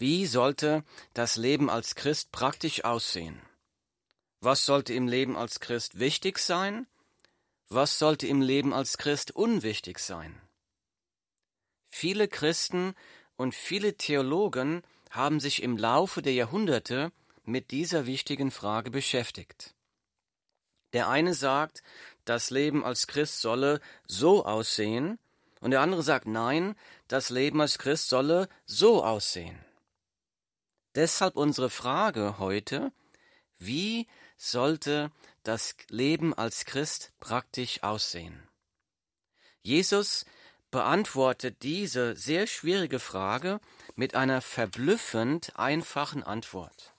Wie sollte das Leben als Christ praktisch aussehen? Was sollte im Leben als Christ wichtig sein? Was sollte im Leben als Christ unwichtig sein? Viele Christen und viele Theologen haben sich im Laufe der Jahrhunderte mit dieser wichtigen Frage beschäftigt. Der eine sagt, das Leben als Christ solle so aussehen, und der andere sagt, nein, das Leben als Christ solle so aussehen. Deshalb unsere Frage heute, wie sollte das Leben als Christ praktisch aussehen? Jesus beantwortet diese sehr schwierige Frage mit einer verblüffend einfachen Antwort.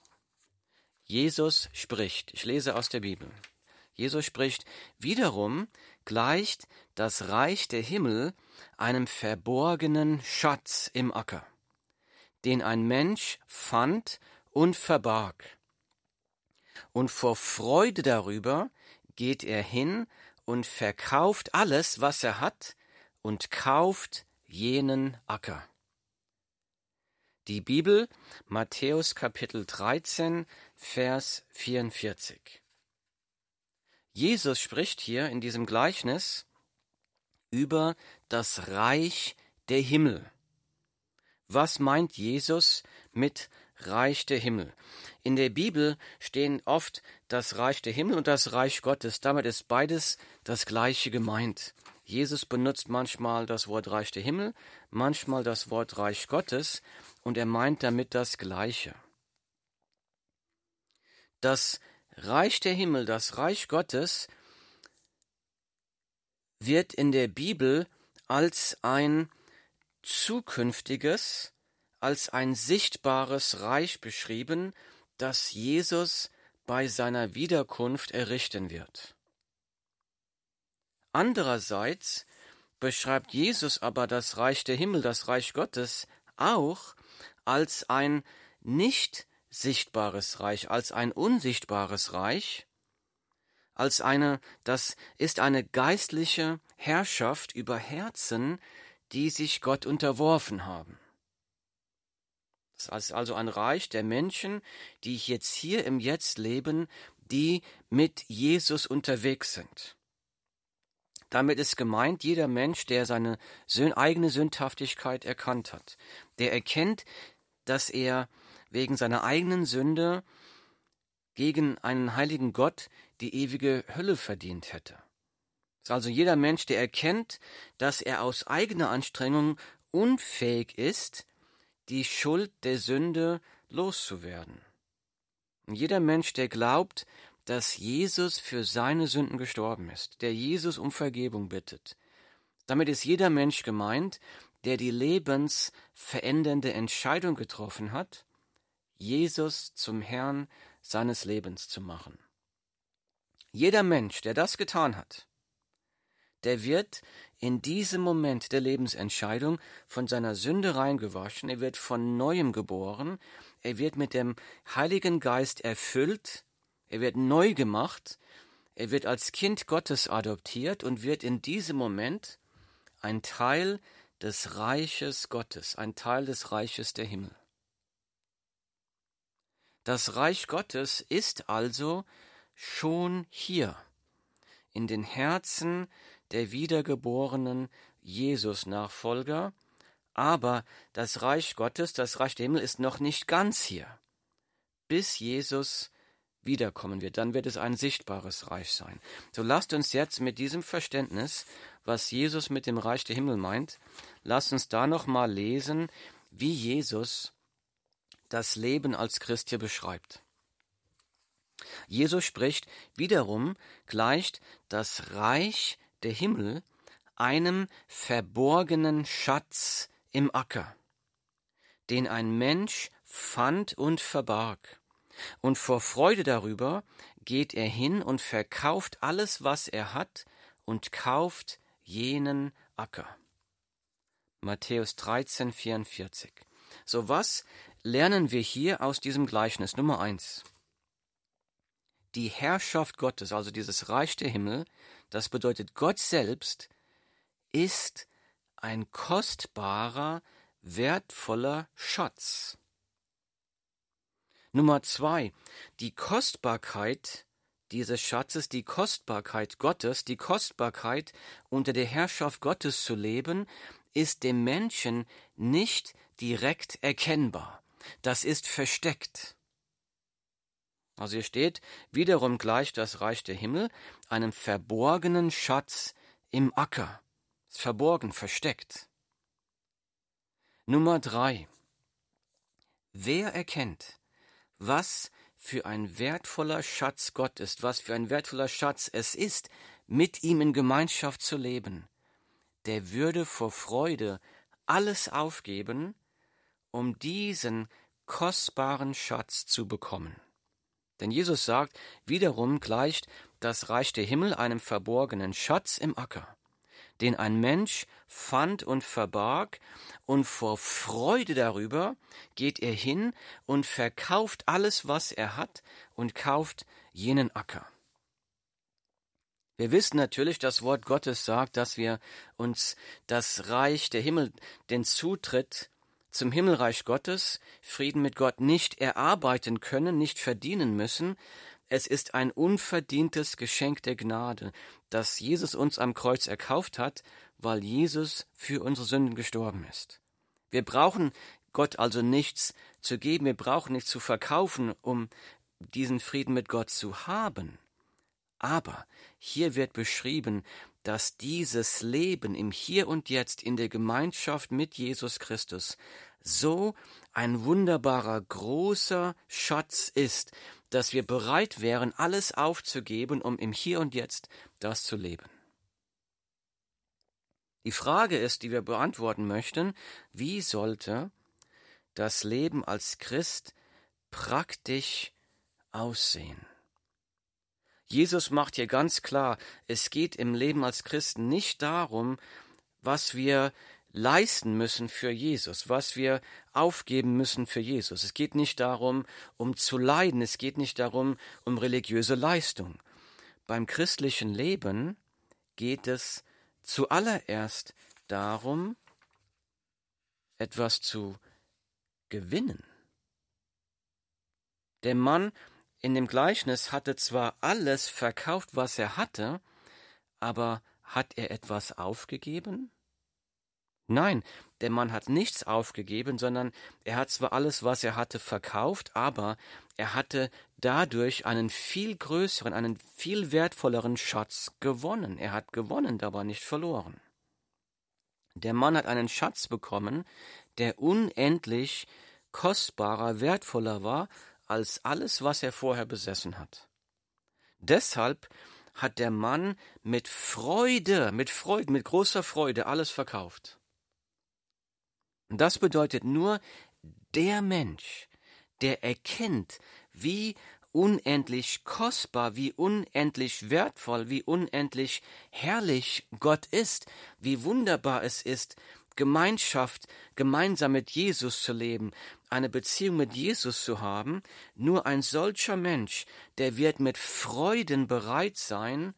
Jesus spricht, ich lese aus der Bibel. Jesus spricht, wiederum gleicht das Reich der Himmel einem verborgenen Schatz im Acker, den ein Mensch fand und verbarg. Und vor Freude darüber geht er hin und verkauft alles, was er hat, und kauft jenen Acker. Die Bibel, Matthäus Kapitel 13, Vers 44. Jesus spricht hier in diesem Gleichnis über das Reich der Himmel. Was meint Jesus mit Reich der Himmel? In der Bibel stehen oft das Reich der Himmel und das Reich Gottes. Damit ist beides das gleiche gemeint. Jesus benutzt manchmal das Wort Reich der Himmel, manchmal das Wort Reich Gottes und er meint damit das Gleiche. Das Reich der Himmel, das Reich Gottes, wird in der Bibel als ein zukünftiges, als ein sichtbares Reich beschrieben, das Jesus bei seiner Wiederkunft errichten wird. Andererseits beschreibt Jesus aber das Reich der Himmel, das Reich Gottes, auch als ein nicht sichtbares Reich, als ein unsichtbares Reich, als eine, das ist eine geistliche Herrschaft über Herzen, die sich Gott unterworfen haben. Das ist also ein Reich der Menschen, die jetzt hier im Jetzt leben, die mit Jesus unterwegs sind. Damit ist gemeint jeder Mensch, der seine eigene Sündhaftigkeit erkannt hat, der erkennt, dass er wegen seiner eigenen Sünde gegen einen heiligen Gott die ewige Hölle verdient hätte. Also jeder Mensch, der erkennt, dass er aus eigener Anstrengung unfähig ist, die Schuld der Sünde loszuwerden. Und jeder Mensch, der glaubt, dass Jesus für seine Sünden gestorben ist, der Jesus um Vergebung bittet. Damit ist jeder Mensch gemeint, der die lebensverändernde Entscheidung getroffen hat, Jesus zum Herrn seines Lebens zu machen. Jeder Mensch, der das getan hat, der wird in diesem Moment der Lebensentscheidung von seiner Sünde reingewaschen, er wird von neuem geboren, er wird mit dem Heiligen Geist erfüllt, er wird neu gemacht, er wird als Kind Gottes adoptiert und wird in diesem Moment ein Teil des Reiches Gottes, ein Teil des Reiches der Himmel. Das Reich Gottes ist also schon hier, in den Herzen der wiedergeborenen Jesus-Nachfolger, aber das Reich Gottes, das Reich der Himmel ist noch nicht ganz hier, bis Jesus wiederkommen wird, dann wird es ein sichtbares Reich sein. So lasst uns jetzt mit diesem Verständnis, was Jesus mit dem Reich der Himmel meint, lasst uns da nochmal lesen, wie Jesus das Leben als Christ hier beschreibt. Jesus spricht wiederum gleicht das Reich der Himmel einem verborgenen Schatz im Acker, den ein Mensch fand und verbarg. Und vor Freude darüber geht er hin und verkauft alles, was er hat, und kauft jenen Acker. Matthäus 13, 44. So was lernen wir hier aus diesem Gleichnis? Nummer eins. Die Herrschaft Gottes, also dieses Reich der Himmel, das bedeutet Gott selbst, ist ein kostbarer, wertvoller Schatz. Nummer zwei, die Kostbarkeit dieses Schatzes, die Kostbarkeit Gottes, die Kostbarkeit unter der Herrschaft Gottes zu leben, ist dem Menschen nicht direkt erkennbar. Das ist versteckt. Also hier steht wiederum gleich das Reich der Himmel einem verborgenen Schatz im Acker. Verborgen, versteckt. Nummer drei. Wer erkennt, was für ein wertvoller Schatz Gott ist, was für ein wertvoller Schatz es ist, mit ihm in Gemeinschaft zu leben, der würde vor Freude alles aufgeben, um diesen kostbaren Schatz zu bekommen. Denn Jesus sagt, wiederum gleicht das Reich der Himmel einem verborgenen Schatz im Acker, den ein Mensch fand und verbarg, und vor Freude darüber geht er hin und verkauft alles, was er hat, und kauft jenen Acker. Wir wissen natürlich, das Wort Gottes sagt, dass wir uns das Reich der Himmel, den Zutritt zum Himmelreich Gottes, Frieden mit Gott nicht erarbeiten können, nicht verdienen müssen. Es ist ein unverdientes Geschenk der Gnade, das Jesus uns am Kreuz erkauft hat, weil Jesus für unsere Sünden gestorben ist. Wir brauchen Gott also nichts zu geben, wir brauchen nichts zu verkaufen, um diesen Frieden mit Gott zu haben. Aber hier wird beschrieben, dass dieses Leben im Hier und Jetzt in der Gemeinschaft mit Jesus Christus so ein wunderbarer, großer Schatz ist, dass wir bereit wären, alles aufzugeben, um im Hier und Jetzt das zu leben. Die Frage ist, die wir beantworten möchten, wie sollte das Leben als Christ praktisch aussehen? Jesus macht hier ganz klar, es geht im Leben als Christen nicht darum, was wir leisten müssen für Jesus, was wir aufgeben müssen für Jesus. Es geht nicht darum, um zu leiden, es geht nicht darum, um religiöse Leistung. Beim christlichen Leben geht es zuallererst darum, etwas zu gewinnen. Der Mann in dem Gleichnis hatte zwar alles verkauft, was er hatte, aber hat er etwas aufgegeben? Nein, der Mann hat nichts aufgegeben, sondern er hat zwar alles, was er hatte, verkauft, aber er hatte dadurch einen viel größeren, einen viel wertvolleren Schatz gewonnen. Er hat gewonnen, aber nicht verloren. Der Mann hat einen Schatz bekommen, der unendlich kostbarer, wertvoller war als alles, was er vorher besessen hat. Deshalb hat der Mann mit Freude, mit Freude, mit großer Freude alles verkauft. Das bedeutet nur, der Mensch, der erkennt, wie unendlich kostbar, wie unendlich wertvoll, wie unendlich herrlich Gott ist, wie wunderbar es ist, Gemeinschaft gemeinsam mit Jesus zu leben, eine Beziehung mit Jesus zu haben, nur ein solcher Mensch, der wird mit Freuden bereit sein,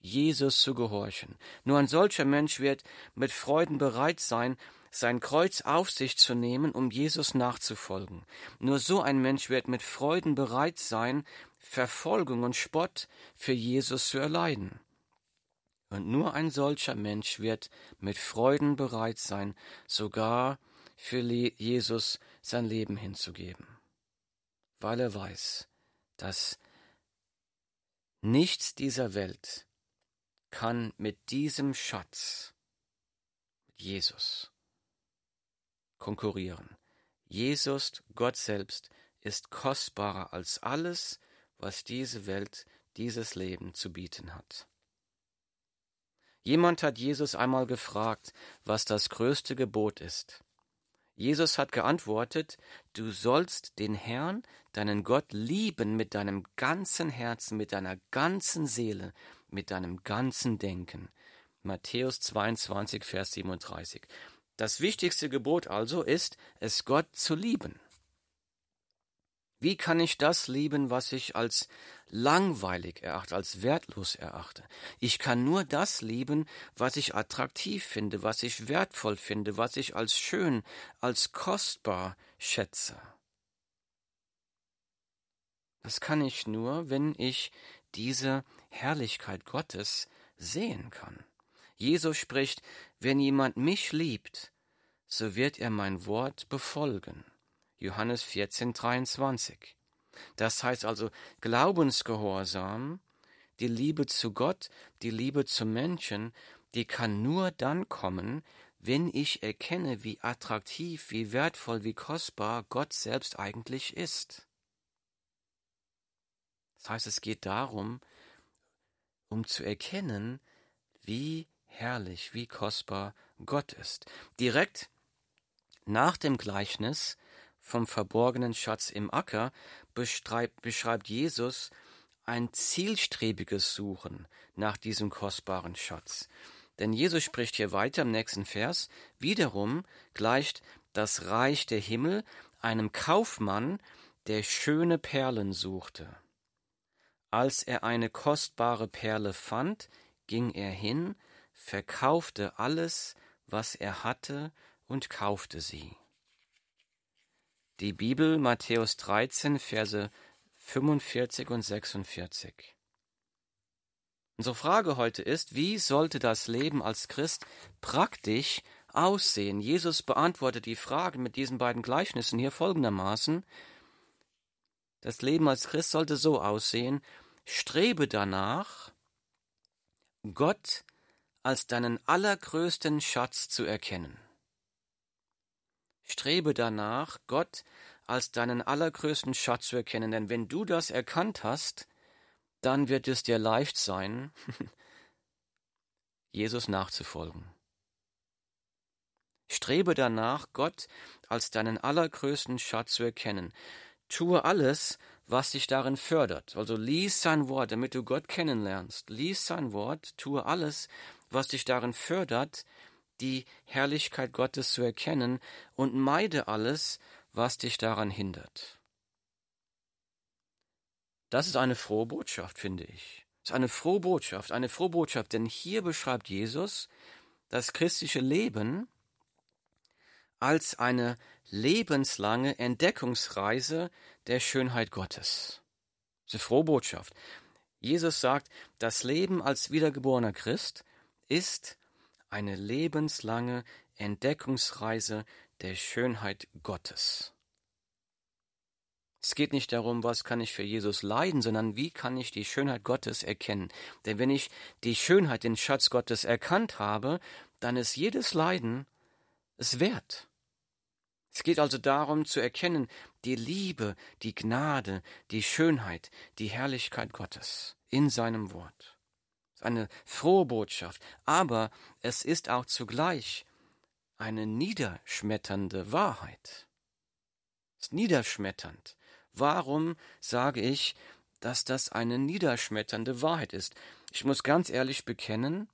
Jesus zu gehorchen. Nur ein solcher Mensch wird mit Freuden bereit sein, sein Kreuz auf sich zu nehmen, um Jesus nachzufolgen. Nur so ein Mensch wird mit Freuden bereit sein, Verfolgung und Spott für Jesus zu erleiden. Und nur ein solcher Mensch wird mit Freuden bereit sein, sogar für Jesus sein Leben hinzugeben, weil er weiß, dass nichts dieser Welt kann mit diesem Schatz, Jesus, konkurrieren. Jesus, Gott selbst, ist kostbarer als alles, was diese Welt, dieses Leben zu bieten hat. Jemand hat Jesus einmal gefragt, was das größte Gebot ist. Jesus hat geantwortet, du sollst den Herrn, deinen Gott, lieben mit deinem ganzen Herzen, mit deiner ganzen Seele, mit deinem ganzen Denken. Matthäus 22, Vers 37. Das wichtigste Gebot also ist, es Gott zu lieben. Wie kann ich das lieben, was ich als langweilig erachte, als wertlos erachte? Ich kann nur das lieben, was ich attraktiv finde, was ich wertvoll finde, was ich als schön, als kostbar schätze. Das kann ich nur, wenn ich diese Herrlichkeit Gottes sehen kann. Jesus spricht, wenn jemand mich liebt, so wird er mein Wort befolgen. Johannes 14, 23. Das heißt also Glaubensgehorsam, die Liebe zu Gott, die Liebe zu Menschen, die kann nur dann kommen, wenn ich erkenne, wie attraktiv, wie wertvoll, wie kostbar Gott selbst eigentlich ist. Das heißt, es geht darum, um zu erkennen, wie herrlich, wie kostbar Gott ist. Direkt nach dem Gleichnis vom verborgenen Schatz im Acker beschreibt Jesus ein zielstrebiges Suchen nach diesem kostbaren Schatz. Denn Jesus spricht hier weiter im nächsten Vers, wiederum gleicht das Reich der Himmel einem Kaufmann, der schöne Perlen suchte. Als er eine kostbare Perle fand, ging er hin, verkaufte alles, was er hatte, und kaufte sie. Die Bibel Matthäus 13, Verse 45 und 46. Unsere Frage heute ist, wie sollte das Leben als Christ praktisch aussehen? Jesus beantwortet die Frage mit diesen beiden Gleichnissen hier folgendermaßen. Das Leben als Christ sollte so aussehen, strebe danach, Gott als deinen allergrößten Schatz zu erkennen. Strebe danach, Gott als deinen allergrößten Schatz zu erkennen, denn wenn du das erkannt hast, dann wird es dir leicht sein, Jesus nachzufolgen. Strebe danach, Gott als deinen allergrößten Schatz zu erkennen. Tue alles, was dich darin fördert. Also lies sein Wort, damit du Gott kennenlernst. Lies sein Wort, tue alles, was dich darin fördert, die Herrlichkeit Gottes zu erkennen und meide alles, was dich daran hindert. Das ist eine frohe Botschaft, finde ich. Das ist eine frohe Botschaft, eine frohe Botschaft, denn hier beschreibt Jesus das christliche Leben als eine lebenslange Entdeckungsreise der Schönheit Gottes. Das ist eine frohe Botschaft. Jesus sagt, das Leben als wiedergeborener Christ ist eine lebenslange Entdeckungsreise der Schönheit Gottes. Es geht nicht darum, was kann ich für Jesus leiden, sondern wie kann ich die Schönheit Gottes erkennen. Denn wenn ich die Schönheit, den Schatz Gottes erkannt habe, dann ist jedes Leiden es wert. Es geht also darum zu erkennen, die Liebe, die Gnade, die Schönheit, die Herrlichkeit Gottes in seinem Wort. Eine frohe Botschaft, aber es ist auch zugleich eine niederschmetternde Wahrheit. Es ist niederschmetternd. Warum sage ich, dass das eine niederschmetternde Wahrheit ist? Ich muss ganz ehrlich bekennen,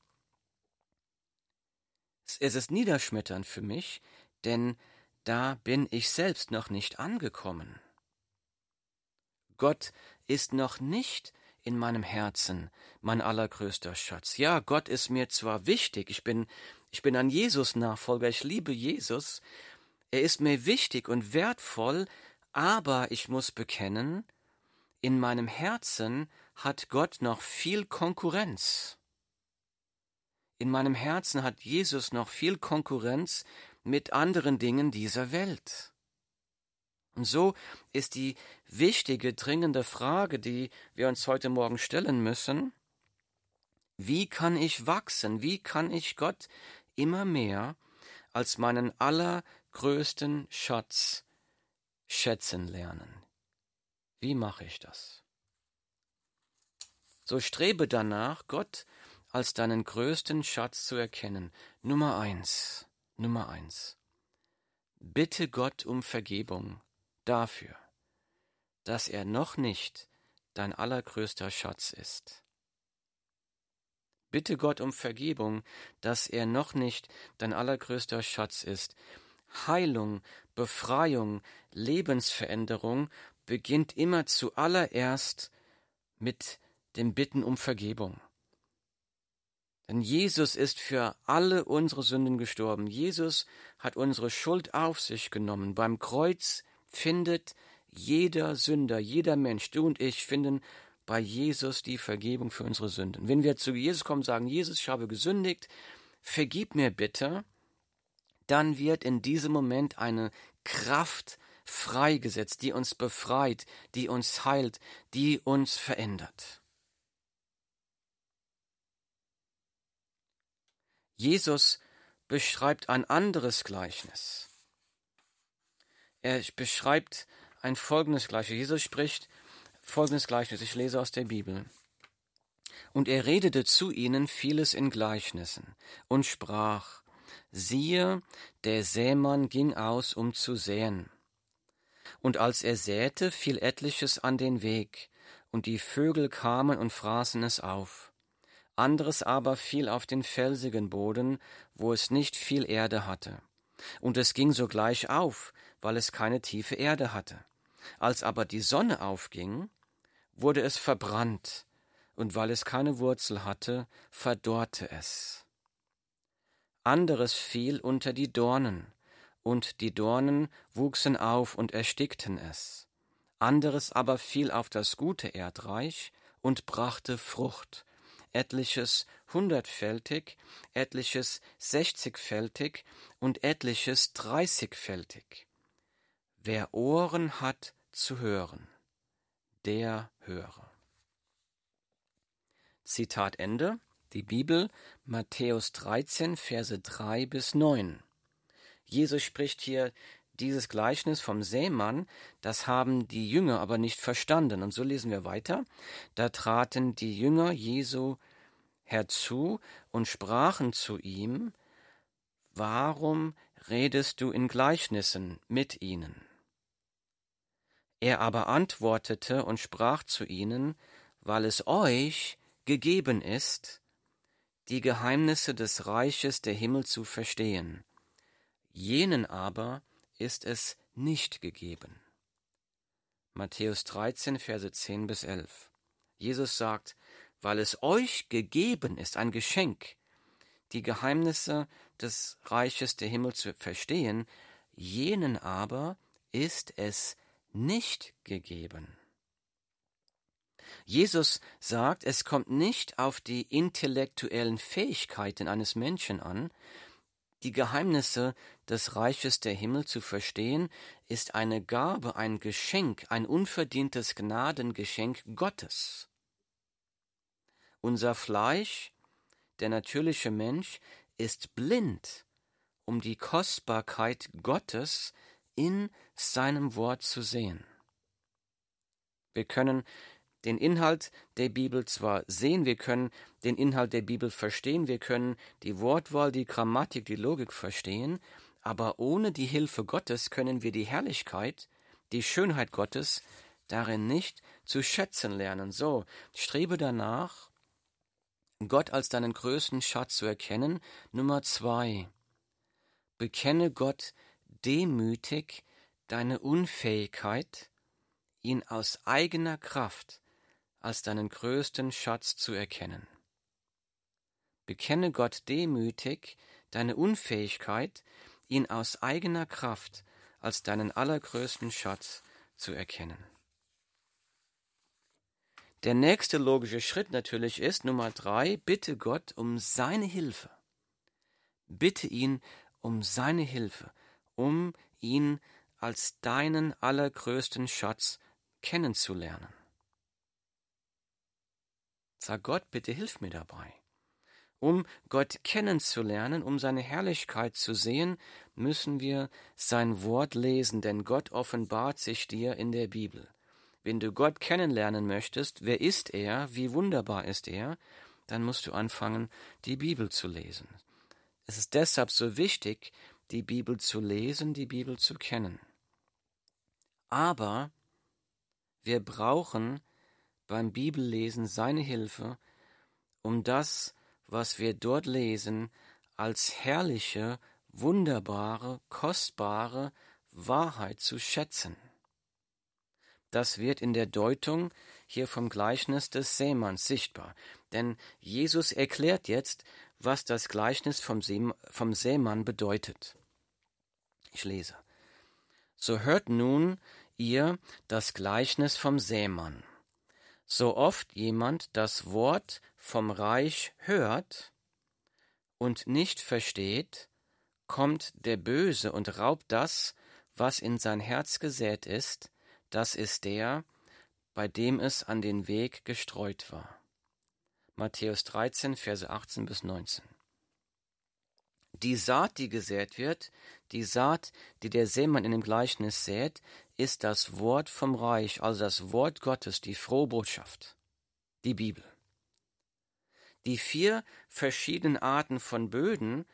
es ist niederschmetternd für mich, denn da bin ich selbst noch nicht angekommen. Gott ist noch nicht in meinem Herzen mein allergrößter Schatz. Ja, Gott ist mir zwar wichtig, ich bin, ich bin ein Jesus-Nachfolger, ich liebe Jesus, er ist mir wichtig und wertvoll, aber ich muss bekennen, in meinem Herzen hat Gott noch viel Konkurrenz. In meinem Herzen hat Jesus noch viel Konkurrenz mit anderen Dingen dieser Welt. Und so ist die wichtige, dringende Frage, die wir uns heute Morgen stellen müssen, wie kann ich wachsen, wie kann ich Gott immer mehr als meinen allergrößten Schatz schätzen lernen? Wie mache ich das? So strebe danach, Gott als deinen größten Schatz zu erkennen. Nummer eins, Nummer eins. Bitte Gott um Vergebung dafür, dass er noch nicht dein allergrößter Schatz ist. Bitte Gott um Vergebung, dass er noch nicht dein allergrößter Schatz ist. Heilung, Befreiung, Lebensveränderung beginnt immer zuallererst mit dem Bitten um Vergebung. Denn Jesus ist für alle unsere Sünden gestorben. Jesus hat unsere Schuld auf sich genommen. Beim Kreuz findet Jeder Sünder, jeder Mensch, du und ich, finden bei Jesus die Vergebung für unsere Sünden. Wenn wir zu Jesus kommen und sagen, Jesus, ich habe gesündigt, vergib mir bitte, dann wird in diesem Moment eine Kraft freigesetzt, die uns befreit, die uns heilt, die uns verändert. Jesus beschreibt ein anderes Gleichnis. Er beschreibt ein folgendes Gleichnis. Jesus spricht folgendes Gleichnis. Ich lese aus der Bibel. Und er redete zu ihnen vieles in Gleichnissen und sprach, siehe, der Sämann ging aus, um zu säen. Und als er säte, fiel etliches an den Weg, und die Vögel kamen und fraßen es auf. Anderes aber fiel auf den felsigen Boden, wo es nicht viel Erde hatte. Und es ging sogleich auf, weil es keine tiefe Erde hatte. Als aber die Sonne aufging, wurde es verbrannt, und weil es keine Wurzel hatte, verdorrte es. Anderes fiel unter die Dornen, und die Dornen wuchsen auf und erstickten es. Anderes aber fiel auf das gute Erdreich und brachte Frucht, etliches hundertfältig, etliches sechzigfältig und etliches dreißigfältig. Wer Ohren hat zu hören, der höre. Zitat Ende. Die Bibel, Matthäus 13, Verse 3 bis 9. Jesus spricht hier dieses Gleichnis vom Sämann, das haben die Jünger aber nicht verstanden. Und so lesen wir weiter. Da traten die Jünger Jesu herzu und sprachen zu ihm, Warum redest du in Gleichnissen mit ihnen? Er aber antwortete und sprach zu ihnen, weil es euch gegeben ist, die Geheimnisse des Reiches der Himmel zu verstehen. Jenen aber ist es nicht gegeben. Matthäus 13, Verse 10 bis 11. Jesus sagt, weil es euch gegeben ist, ein Geschenk, die Geheimnisse des Reiches der Himmel zu verstehen, jenen aber ist es nicht gegeben. Jesus sagt, es kommt nicht auf die intellektuellen Fähigkeiten eines Menschen an, die Geheimnisse des Reiches der Himmel zu verstehen, ist eine Gabe, ein Geschenk, ein unverdientes Gnadengeschenk Gottes. Unser Fleisch, der natürliche Mensch, ist blind, um die Kostbarkeit Gottes in seinem Wort zu sehen. Wir können den Inhalt der Bibel zwar sehen, wir können den Inhalt der Bibel verstehen, wir können die Wortwahl, die Grammatik, die Logik verstehen, aber ohne die Hilfe Gottes können wir die Herrlichkeit, die Schönheit Gottes darin nicht zu schätzen lernen. So, strebe danach, Gott als deinen größten Schatz zu erkennen. Nummer zwei, bekenne Gott demütig deine Unfähigkeit, ihn aus eigener Kraft als deinen größten Schatz zu erkennen. Bekenne Gott demütig deine Unfähigkeit, ihn aus eigener Kraft als deinen allergrößten Schatz zu erkennen. Der nächste logische Schritt natürlich ist Nummer drei, bitte Gott um seine Hilfe. Bitte ihn um seine Hilfe, um ihn als deinen allergrößten Schatz kennenzulernen. Sag Gott, bitte hilf mir dabei. Um Gott kennenzulernen, um seine Herrlichkeit zu sehen, müssen wir sein Wort lesen, denn Gott offenbart sich dir in der Bibel. Wenn du Gott kennenlernen möchtest, wer ist er, wie wunderbar ist er, dann musst du anfangen, die Bibel zu lesen. Es ist deshalb so wichtig, die Bibel zu lesen, die Bibel zu kennen. Aber wir brauchen beim Bibellesen seine Hilfe, um das, was wir dort lesen, als herrliche, wunderbare, kostbare Wahrheit zu schätzen. Das wird in der Deutung hier vom Gleichnis des Seemanns sichtbar. Denn Jesus erklärt jetzt, was das Gleichnis vom, See, vom Seemann bedeutet. Ich lese. So hört nun, ihr das Gleichnis vom Sämann. So oft jemand das Wort vom Reich hört und nicht versteht, kommt der Böse und raubt das, was in sein Herz gesät ist, das ist der, bei dem es an den Weg gestreut war. Matthäus 13, Verse 18 bis 19. Die Saat, die gesät wird, die Saat, die der Seemann in dem Gleichnis sät, ist das Wort vom Reich, also das Wort Gottes, die frohe Botschaft, die Bibel. Die vier verschiedenen Arten von Böden,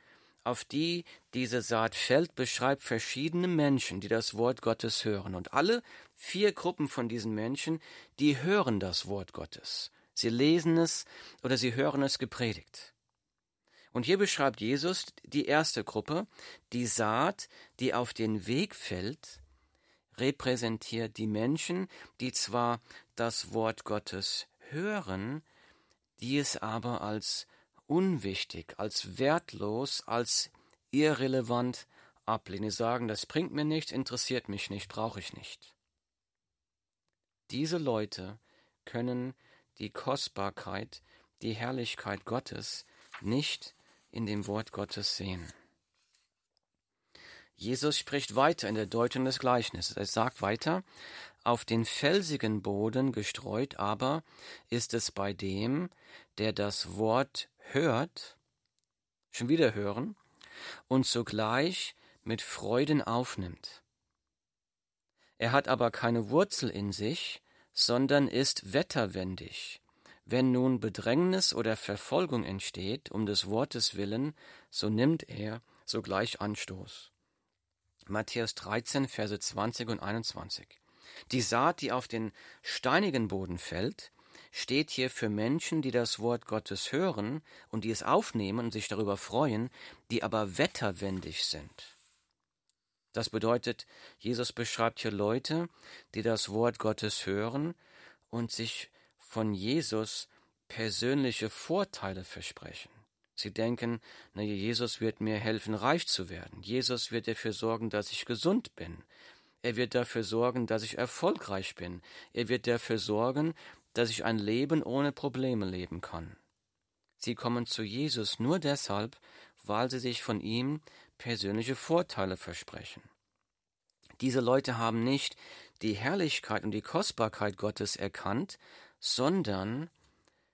auf die diese Saat fällt, beschreibt verschiedene Menschen, die das Wort Gottes hören. Und alle vier Gruppen von diesen Menschen, die hören das Wort Gottes. Sie lesen es oder sie hören es gepredigt. Und hier beschreibt Jesus die erste Gruppe, die Saat, die auf den Weg fällt, repräsentiert die Menschen, die zwar das Wort Gottes hören, die es aber als unwichtig, als wertlos, als irrelevant ablehnen. Sagen, das bringt mir nichts, interessiert mich nicht, brauche ich nicht. Diese Leute können die Kostbarkeit, die Herrlichkeit Gottes nicht in dem Wort Gottes sehen. Jesus spricht weiter in der Deutung des Gleichnisses. Er sagt weiter, auf den felsigen Boden gestreut aber ist es bei dem, der das Wort hört, schon wieder hören, und sogleich mit Freuden aufnimmt. Er hat aber keine Wurzel in sich, sondern ist wetterwendig. Wenn nun Bedrängnis oder Verfolgung entsteht, um des Wortes willen, so nimmt er sogleich Anstoß. Matthäus 13, Verse 20 und 21. Die Saat, die auf den steinigen Boden fällt, steht hier für Menschen, die das Wort Gottes hören und die es aufnehmen und sich darüber freuen, die aber wetterwendig sind. Das bedeutet, Jesus beschreibt hier Leute, die das Wort Gottes hören und sich von Jesus persönliche Vorteile versprechen. Sie denken, na, Jesus wird mir helfen, reich zu werden. Jesus wird dafür sorgen, dass ich gesund bin. Er wird dafür sorgen, dass ich erfolgreich bin. Er wird dafür sorgen, dass ich ein Leben ohne Probleme leben kann. Sie kommen zu Jesus nur deshalb, weil sie sich von ihm persönliche Vorteile versprechen. Diese Leute haben nicht die Herrlichkeit und die Kostbarkeit Gottes erkannt, sondern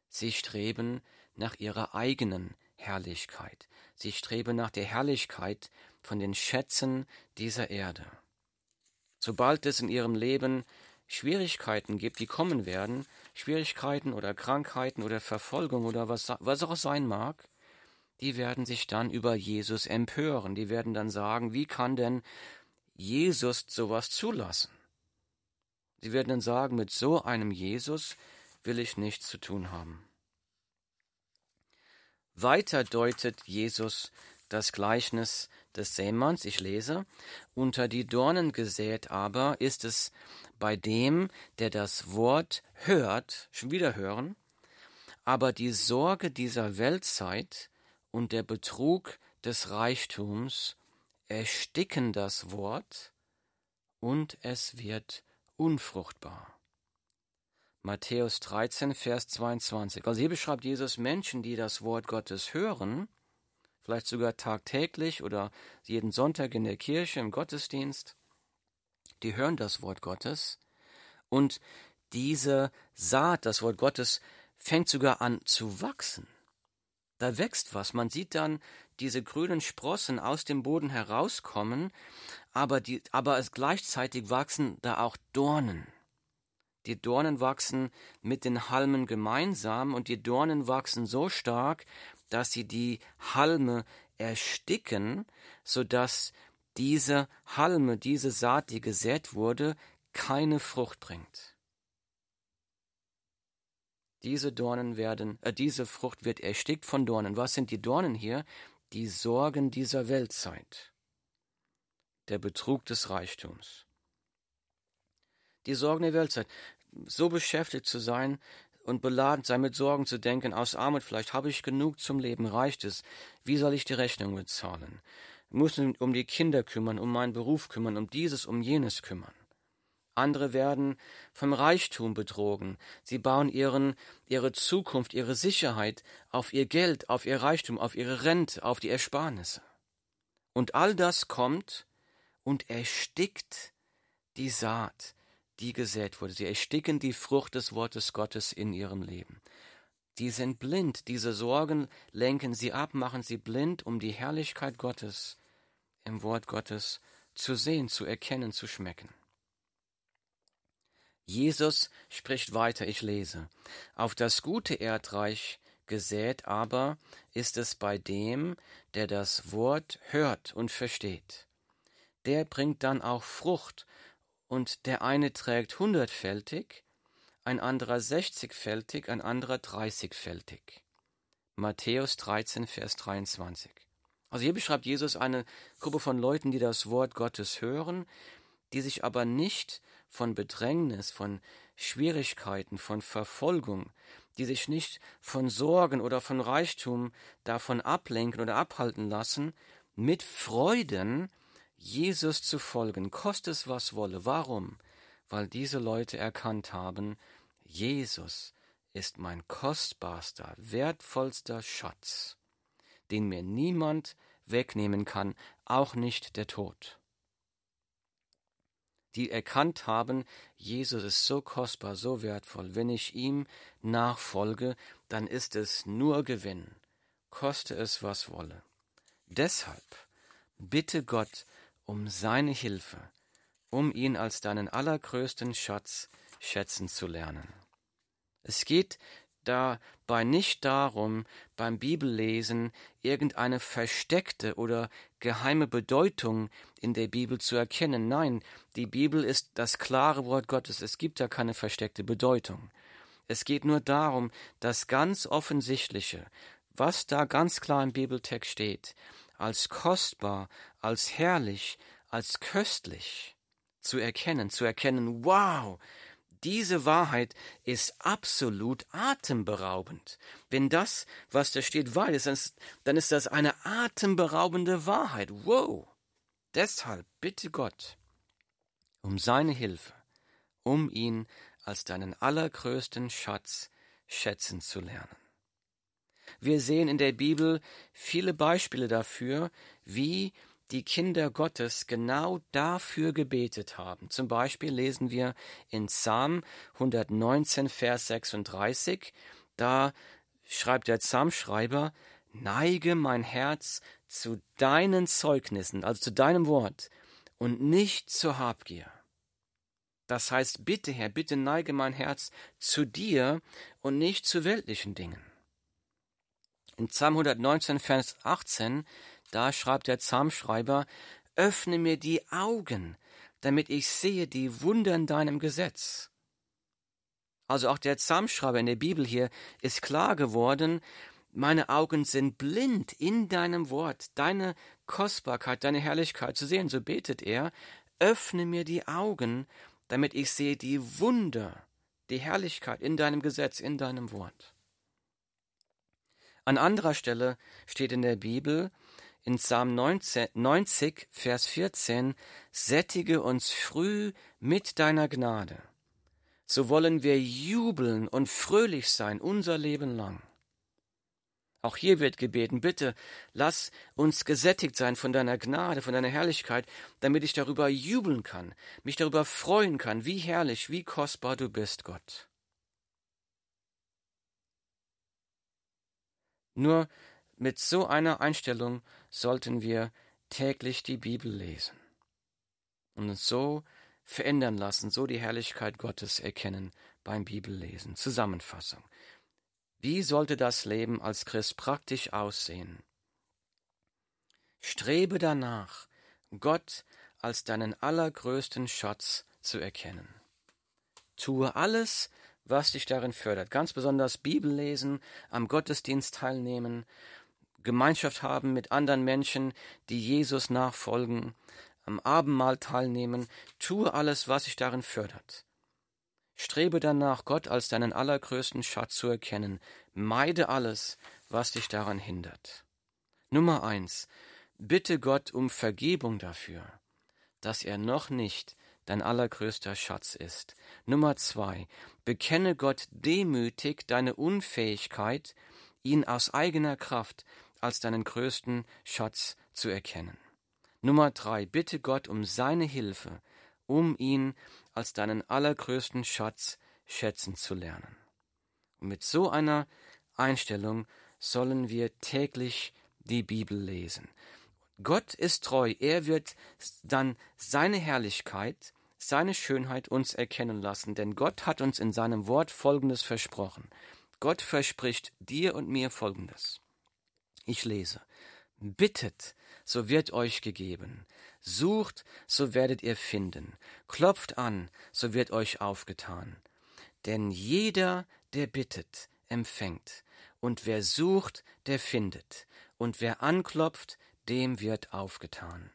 sie streben nach ihrer eigenen Herrlichkeit. Sie streben nach der Herrlichkeit von den Schätzen dieser Erde. Sobald es in ihrem Leben Schwierigkeiten gibt, die kommen werden, Schwierigkeiten oder Krankheiten oder Verfolgung oder was, was auch sein mag, die werden sich dann über Jesus empören. Die werden dann sagen, wie kann denn Jesus sowas zulassen? Sie werden dann sagen, mit so einem Jesus will ich nichts zu tun haben. Weiter deutet Jesus das Gleichnis des Sämanns, ich lese, unter die Dornen gesät aber ist es bei dem, der das Wort hört, schon wieder hören, aber die Sorge dieser Weltzeit und der Betrug des Reichtums ersticken das Wort und es wird unfruchtbar. Matthäus 13, Vers 22. Also hier beschreibt Jesus Menschen, die das Wort Gottes hören, vielleicht sogar tagtäglich oder jeden Sonntag in der Kirche im Gottesdienst, die hören das Wort Gottes und diese Saat, das Wort Gottes, fängt sogar an zu wachsen. Da wächst was. Man sieht dann diese grünen Sprossen aus dem Boden herauskommen, aber, die, aber es gleichzeitig wachsen da auch Dornen. Die Dornen wachsen mit den Halmen gemeinsam und die Dornen wachsen so stark, dass sie die Halme ersticken, so dass diese Halme, diese Saat, die gesät wurde, keine Frucht bringt. Diese Dornen werden, äh, diese Frucht wird erstickt von Dornen. Was sind die Dornen hier? Die Sorgen dieser Weltzeit. Der Betrug des Reichtums. Die Sorgen der Weltzeit. So beschäftigt zu sein, und beladen sein mit Sorgen zu denken, aus Armut vielleicht habe ich genug zum Leben, reicht es, wie soll ich die Rechnung bezahlen? Muss um die Kinder kümmern, um meinen Beruf kümmern, um dieses, um jenes kümmern. Andere werden vom Reichtum betrogen. Sie bauen ihren, ihre Zukunft, ihre Sicherheit auf ihr Geld, auf ihr Reichtum, auf ihre Rente, auf die Ersparnisse. Und all das kommt und erstickt die Saat, die gesät wurde. Sie ersticken die Frucht des Wortes Gottes in ihrem Leben. Die sind blind, diese Sorgen lenken sie ab, machen sie blind, um die Herrlichkeit Gottes im Wort Gottes zu sehen, zu erkennen, zu schmecken. Jesus spricht weiter, ich lese. Auf das gute Erdreich gesät aber ist es bei dem, der das Wort hört und versteht. Der bringt dann auch Frucht, und der eine trägt hundertfältig, ein anderer sechzigfältig, ein anderer dreißigfältig. Matthäus 13, Vers 23. Also hier beschreibt Jesus eine Gruppe von Leuten, die das Wort Gottes hören, die sich aber nicht von Bedrängnis, von Schwierigkeiten, von Verfolgung, die sich nicht von Sorgen oder von Reichtum davon ablenken oder abhalten lassen, mit Freuden Jesus zu folgen, koste es was wolle. Warum? Weil diese Leute erkannt haben, Jesus ist mein kostbarster, wertvollster Schatz, den mir niemand wegnehmen kann, auch nicht der Tod die erkannt haben, Jesus ist so kostbar, so wertvoll. Wenn ich ihm nachfolge, dann ist es nur Gewinn, koste es was wolle. Deshalb bitte Gott um seine Hilfe, um ihn als deinen allergrößten Schatz schätzen zu lernen. Es geht dabei nicht darum, beim Bibellesen irgendeine versteckte oder geheime Bedeutung in der Bibel zu erkennen. Nein, die Bibel ist das klare Wort Gottes. Es gibt da keine versteckte Bedeutung. Es geht nur darum, das ganz Offensichtliche, was da ganz klar im Bibeltext steht, als kostbar, als herrlich, als köstlich zu erkennen, zu erkennen, wow, diese Wahrheit ist absolut atemberaubend. Wenn das, was da steht, wahr ist, dann ist das eine atemberaubende Wahrheit. Wow! Deshalb bitte Gott um seine Hilfe, um ihn als deinen allergrößten Schatz schätzen zu lernen. Wir sehen in der Bibel viele Beispiele dafür, wie die Kinder Gottes genau dafür gebetet haben. Zum Beispiel lesen wir in Psalm 119, Vers 36, da schreibt der Psalmschreiber, neige mein Herz zu deinen Zeugnissen, also zu deinem Wort, und nicht zur Habgier. Das heißt, bitte Herr, bitte neige mein Herz zu dir und nicht zu weltlichen Dingen. In Psalm 119, Vers 18 da schreibt der Psalmschreiber, öffne mir die Augen, damit ich sehe die Wunder in deinem Gesetz. Also auch der Psalmschreiber in der Bibel hier ist klar geworden, meine Augen sind blind in deinem Wort, deine Kostbarkeit, deine Herrlichkeit zu sehen. So betet er, öffne mir die Augen, damit ich sehe die Wunder, die Herrlichkeit in deinem Gesetz, in deinem Wort. An anderer Stelle steht in der Bibel, in Psalm 90, Vers 14, sättige uns früh mit deiner Gnade. So wollen wir jubeln und fröhlich sein unser Leben lang. Auch hier wird gebeten, bitte lass uns gesättigt sein von deiner Gnade, von deiner Herrlichkeit, damit ich darüber jubeln kann, mich darüber freuen kann, wie herrlich, wie kostbar du bist, Gott. Nur mit so einer Einstellung sollten wir täglich die Bibel lesen und uns so verändern lassen, so die Herrlichkeit Gottes erkennen beim Bibellesen. Zusammenfassung. Wie sollte das Leben als Christ praktisch aussehen? Strebe danach, Gott als deinen allergrößten Schatz zu erkennen. Tue alles, was dich darin fördert, ganz besonders Bibellesen, am Gottesdienst teilnehmen, Gemeinschaft haben mit anderen Menschen, die Jesus nachfolgen, am Abendmahl teilnehmen, tue alles, was sich darin fördert. Strebe danach, Gott als deinen allergrößten Schatz zu erkennen. Meide alles, was dich daran hindert. Nummer eins. Bitte Gott um Vergebung dafür, dass er noch nicht dein allergrößter Schatz ist. Nummer zwei, bekenne Gott demütig deine Unfähigkeit, ihn aus eigener Kraft als deinen größten Schatz zu erkennen. Nummer drei, bitte Gott um seine Hilfe, um ihn als deinen allergrößten Schatz schätzen zu lernen. Und mit so einer Einstellung sollen wir täglich die Bibel lesen. Gott ist treu, er wird dann seine Herrlichkeit, seine Schönheit uns erkennen lassen, denn Gott hat uns in seinem Wort Folgendes versprochen. Gott verspricht dir und mir Folgendes. Ich lese. Bittet, so wird euch gegeben. Sucht, so werdet ihr finden. Klopft an, so wird euch aufgetan. Denn jeder, der bittet, empfängt. Und wer sucht, der findet. Und wer anklopft, dem wird aufgetan.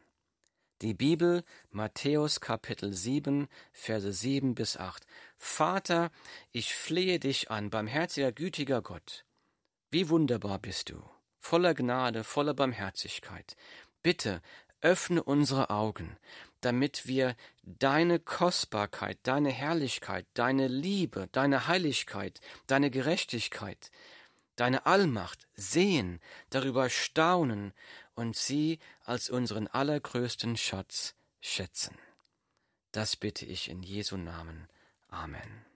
Die Bibel, Matthäus Kapitel 7, Verse 7 bis 8. Vater, ich flehe dich an, barmherziger, gütiger Gott. Wie wunderbar bist du, voller Gnade, voller Barmherzigkeit. Bitte öffne unsere Augen, damit wir deine Kostbarkeit, deine Herrlichkeit, deine Liebe, deine Heiligkeit, deine Gerechtigkeit, deine Allmacht sehen, darüber staunen und sie als unseren allergrößten Schatz schätzen. Das bitte ich in Jesu Namen. Amen.